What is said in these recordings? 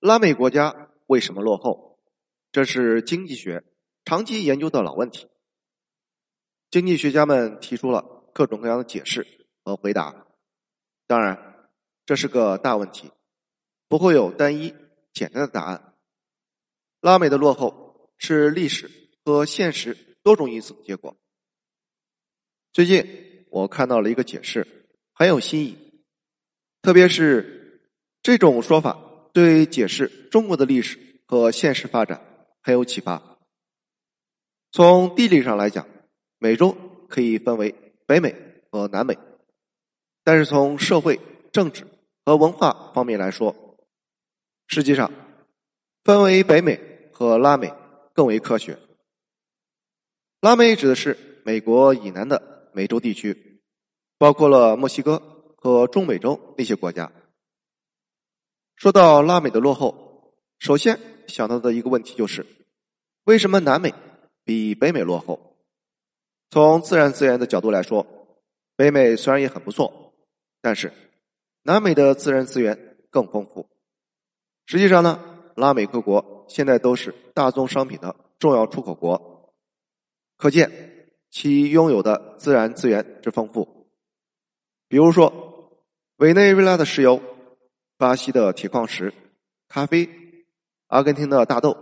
拉美国家为什么落后？这是经济学长期研究的老问题。经济学家们提出了各种各样的解释和回答。当然，这是个大问题，不会有单一简单的答案。拉美的落后是历史和现实多种因素的结果。最近我看到了一个解释，很有新意，特别是这种说法对解释中国的历史和现实发展很有启发。从地理上来讲，美洲可以分为北美和南美，但是从社会、政治和文化方面来说，实际上分为北美和拉美更为科学。拉美指的是美国以南的。美洲地区包括了墨西哥和中美洲那些国家。说到拉美的落后，首先想到的一个问题就是：为什么南美比北美落后？从自然资源的角度来说，北美虽然也很不错，但是南美的自然资源更丰富。实际上呢，拉美各国现在都是大宗商品的重要出口国，可见。其拥有的自然资源之丰富，比如说委内瑞拉的石油、巴西的铁矿石、咖啡、阿根廷的大豆、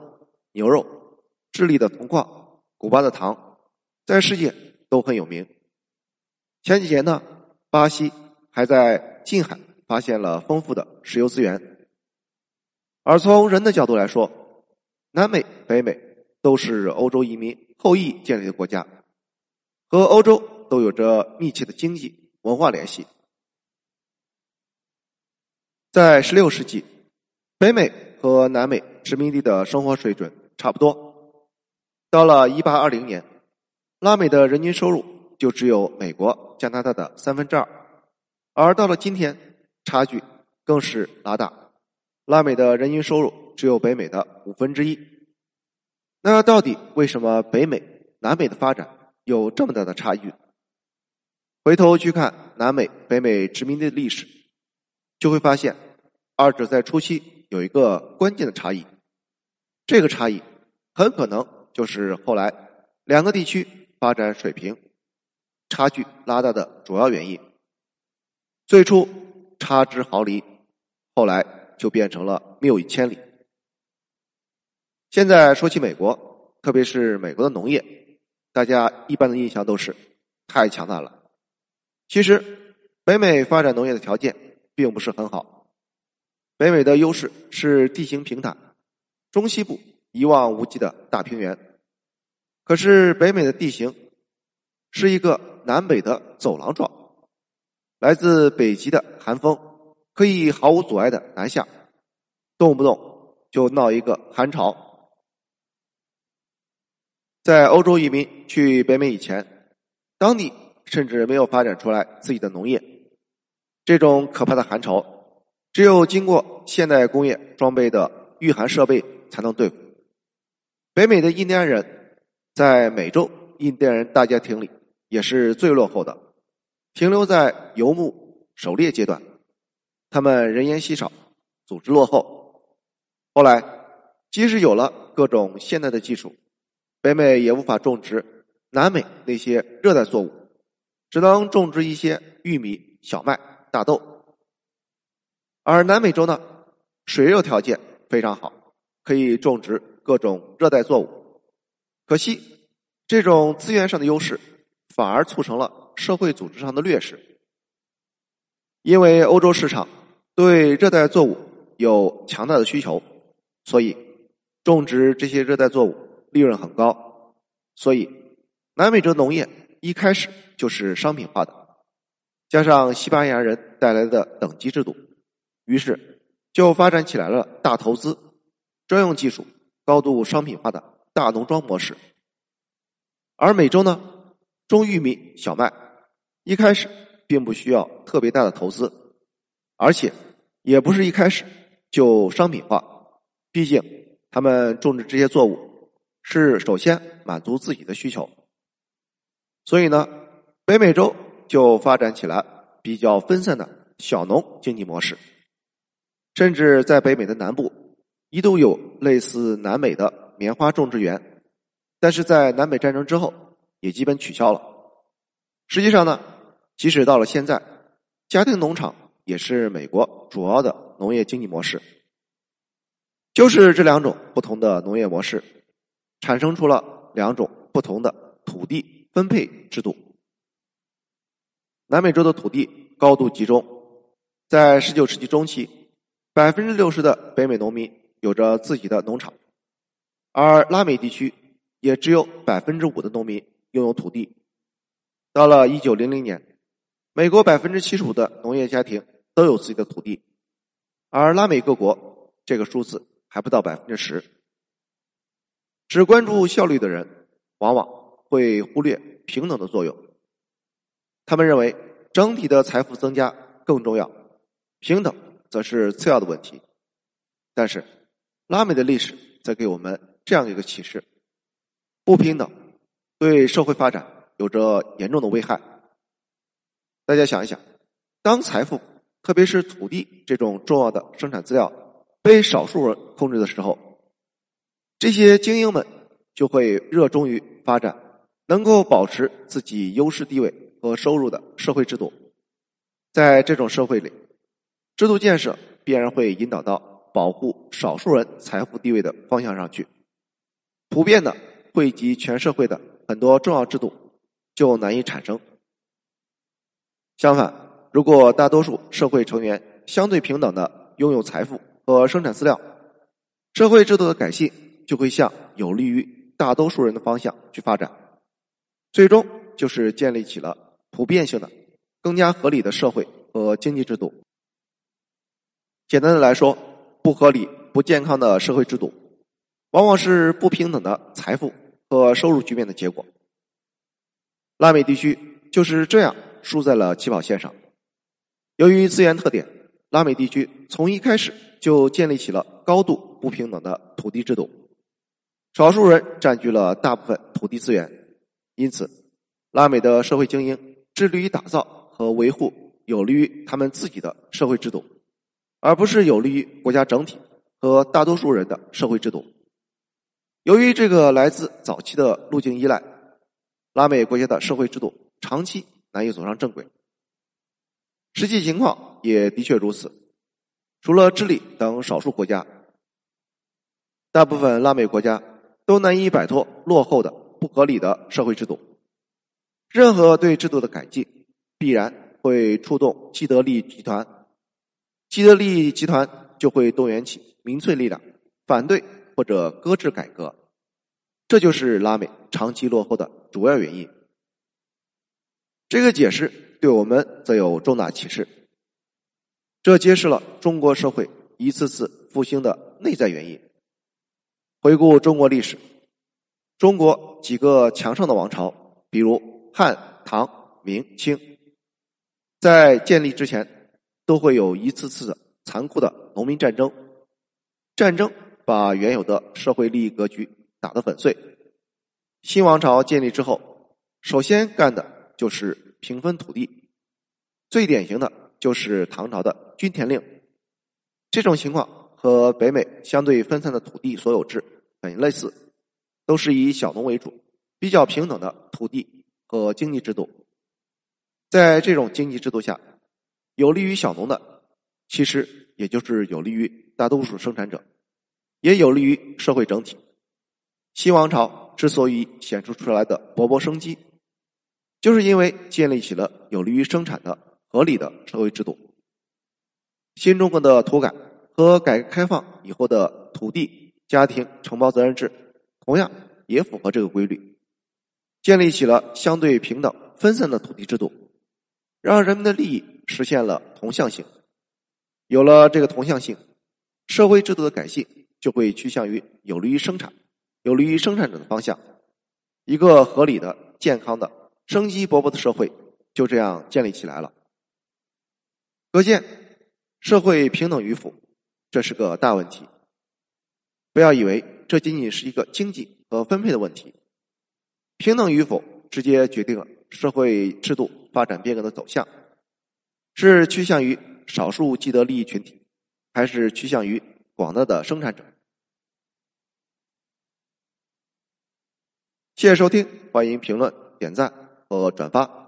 牛肉、智利的铜矿、古巴的糖，在世界都很有名。前几年呢，巴西还在近海发现了丰富的石油资源。而从人的角度来说，南美、北美都是欧洲移民后裔建立的国家。和欧洲都有着密切的经济文化联系。在十六世纪，北美和南美殖民地的生活水准差不多。到了一八二零年，拉美的人均收入就只有美国、加拿大的三分之二，而到了今天，差距更是拉大，拉美的人均收入只有北美的五分之一。那到底为什么北美、南美的发展？有这么大的差异，回头去看南美、北美殖民地的历史，就会发现二者在初期有一个关键的差异。这个差异很可能就是后来两个地区发展水平差距拉大的主要原因。最初差之毫厘，后来就变成了谬以千里。现在说起美国，特别是美国的农业。大家一般的印象都是太强大了。其实，北美发展农业的条件并不是很好。北美的优势是地形平坦，中西部一望无际的大平原。可是，北美的地形是一个南北的走廊状，来自北极的寒风可以毫无阻碍的南下，动不动就闹一个寒潮。在欧洲移民去北美以前，当地甚至没有发展出来自己的农业。这种可怕的寒潮，只有经过现代工业装备的御寒设备才能对付。北美的印第安人在美洲印第安人大家庭里也是最落后的，停留在游牧狩猎阶段。他们人烟稀少，组织落后。后来，即使有了各种现代的技术。北美也无法种植南美那些热带作物，只能种植一些玉米、小麦、大豆。而南美洲呢，水热条件非常好，可以种植各种热带作物。可惜，这种资源上的优势反而促成了社会组织上的劣势。因为欧洲市场对热带作物有强大的需求，所以种植这些热带作物。利润很高，所以南美洲农业一开始就是商品化的，加上西班牙人带来的等级制度，于是就发展起来了大投资、专用技术、高度商品化的大农庄模式。而美洲呢，种玉米、小麦，一开始并不需要特别大的投资，而且也不是一开始就商品化，毕竟他们种植这些作物。是首先满足自己的需求，所以呢，北美洲就发展起来比较分散的小农经济模式，甚至在北美的南部一度有类似南美的棉花种植园，但是在南北战争之后也基本取消了。实际上呢，即使到了现在，家庭农场也是美国主要的农业经济模式。就是这两种不同的农业模式，产生出了两种不同的土地分配制度。南美洲的土地高度集中，在十九世纪中期，百分之六十的北美农民有着自己的农场，而拉美地区也只有百分之五的农民拥有土地。到了一九零零年，美国百分之七十五的农业家庭都有自己的土地，而拉美各国这个数字。还不到百分之十，只关注效率的人，往往会忽略平等的作用。他们认为整体的财富增加更重要，平等则是次要的问题。但是，拉美的历史在给我们这样一个启示：不平等对社会发展有着严重的危害。大家想一想，当财富，特别是土地这种重要的生产资料。被少数人控制的时候，这些精英们就会热衷于发展能够保持自己优势地位和收入的社会制度。在这种社会里，制度建设必然会引导到保护少数人财富地位的方向上去。普遍的惠及全社会的很多重要制度就难以产生。相反，如果大多数社会成员相对平等的拥有财富，和生产资料，社会制度的改进就会向有利于大多数人的方向去发展，最终就是建立起了普遍性的、更加合理的社会和经济制度。简单的来说，不合理、不健康的社会制度，往往是不平等的财富和收入局面的结果。拉美地区就是这样输在了起跑线上。由于资源特点，拉美地区从一开始。就建立起了高度不平等的土地制度，少数人占据了大部分土地资源，因此，拉美的社会精英致力于打造和维护有利于他们自己的社会制度，而不是有利于国家整体和大多数人的社会制度。由于这个来自早期的路径依赖，拉美国家的社会制度长期难以走上正轨。实际情况也的确如此。除了智利等少数国家，大部分拉美国家都难以摆脱落后的不合理的社会制度。任何对制度的改进，必然会触动既得利益集团，既得利益集团就会动员起民粹力量，反对或者搁置改革。这就是拉美长期落后的主要原因。这个解释对我们则有重大启示。这揭示了中国社会一次次复兴的内在原因。回顾中国历史，中国几个强盛的王朝，比如汉、唐、明、清，在建立之前都会有一次次的残酷的农民战争，战争把原有的社会利益格局打得粉碎。新王朝建立之后，首先干的就是平分土地，最典型的就是唐朝的。均田令，这种情况和北美相对分散的土地所有制很类似，都是以小农为主，比较平等的土地和经济制度。在这种经济制度下，有利于小农的，其实也就是有利于大多数生产者，也有利于社会整体。新王朝之所以显出出来的勃勃生机，就是因为建立起了有利于生产的合理的社会制度。新中国的土改和改革开放以后的土地家庭承包责任制，同样也符合这个规律，建立起了相对平等分散的土地制度，让人们的利益实现了同向性。有了这个同向性，社会制度的改进就会趋向于有利于生产、有利于生产者的方向，一个合理的、健康的、生机勃勃的社会就这样建立起来了。可见。社会平等与否，这是个大问题。不要以为这仅仅是一个经济和分配的问题。平等与否，直接决定了社会制度发展变革的走向：是趋向于少数既得利益群体还是趋向于广大的生产者？谢谢收听欢迎评论点赞和转发。